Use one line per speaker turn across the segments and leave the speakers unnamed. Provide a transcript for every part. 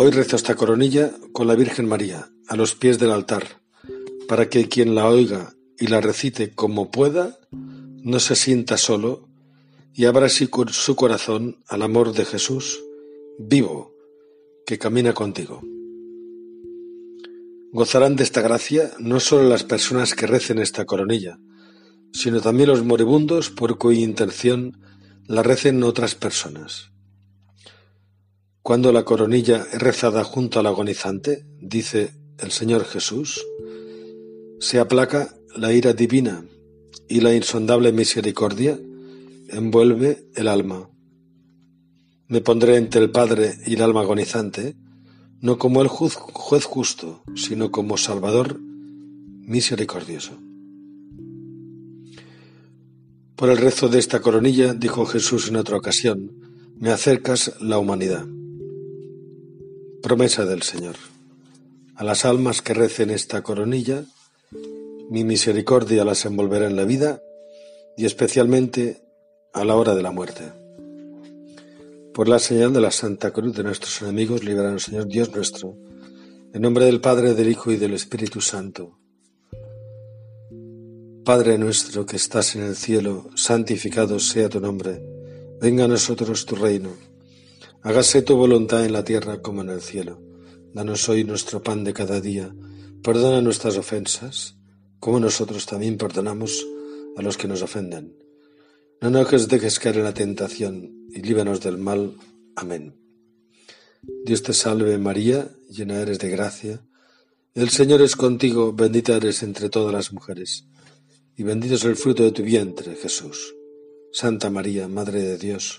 Hoy rezo esta coronilla con la Virgen María a los pies del altar, para que quien la oiga y la recite como pueda, no se sienta solo y abra así su corazón al amor de Jesús vivo que camina contigo. Gozarán de esta gracia no solo las personas que recen esta coronilla, sino también los moribundos por cuya intención la recen otras personas. Cuando la coronilla es rezada junto al agonizante, dice el Señor Jesús, se aplaca la ira divina y la insondable misericordia envuelve el alma. Me pondré entre el Padre y el alma agonizante, no como el juez justo, sino como Salvador misericordioso. Por el rezo de esta coronilla, dijo Jesús en otra ocasión, me acercas la humanidad. Promesa del Señor. A las almas que recen esta coronilla, mi misericordia las envolverá en la vida y especialmente a la hora de la muerte. Por la señal de la Santa Cruz de nuestros enemigos, líbranos, Señor Dios nuestro, en nombre del Padre, del Hijo y del Espíritu Santo. Padre nuestro que estás en el cielo, santificado sea tu nombre. Venga a nosotros tu reino. Hágase tu voluntad en la tierra como en el cielo. Danos hoy nuestro pan de cada día. Perdona nuestras ofensas, como nosotros también perdonamos a los que nos ofenden no nos dejes caer en la tentación y líbranos del mal. Amén. Dios te salve María, llena eres de gracia. El Señor es contigo, bendita eres entre todas las mujeres, y bendito es el fruto de tu vientre, Jesús. Santa María, Madre de Dios,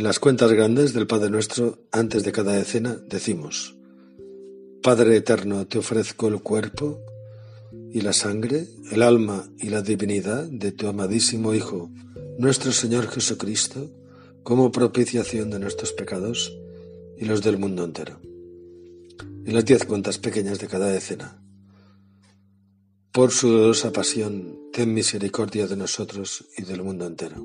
En las cuentas grandes del Padre nuestro, antes de cada decena, decimos, Padre eterno, te ofrezco el cuerpo y la sangre, el alma y la divinidad de tu amadísimo Hijo, nuestro Señor Jesucristo, como propiciación de nuestros pecados y los del mundo entero. Y las diez cuentas pequeñas de cada decena. Por su dolorosa pasión, ten misericordia de nosotros y del mundo entero.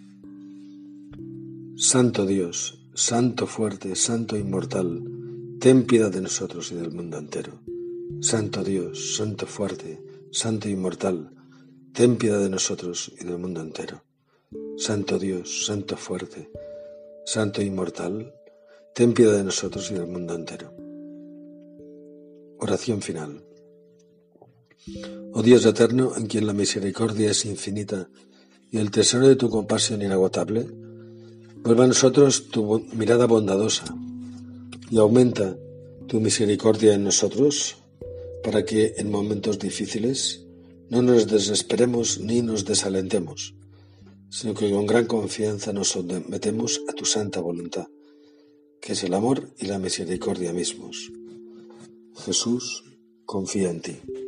Santo Dios, Santo fuerte, Santo inmortal, ten piedad de nosotros y del mundo entero. Santo Dios, Santo fuerte, Santo inmortal, ten piedad de nosotros y del mundo entero. Santo Dios, Santo fuerte, Santo inmortal, ten piedad de nosotros y del mundo entero. Oración final. Oh Dios eterno, en quien la misericordia es infinita y el tesoro de tu compasión inagotable, vuelva a nosotros tu mirada bondadosa y aumenta tu misericordia en nosotros para que en momentos difíciles no nos desesperemos ni nos desalentemos, sino que con gran confianza nos sometemos a tu santa voluntad, que es el amor y la misericordia mismos. Jesús confía en ti.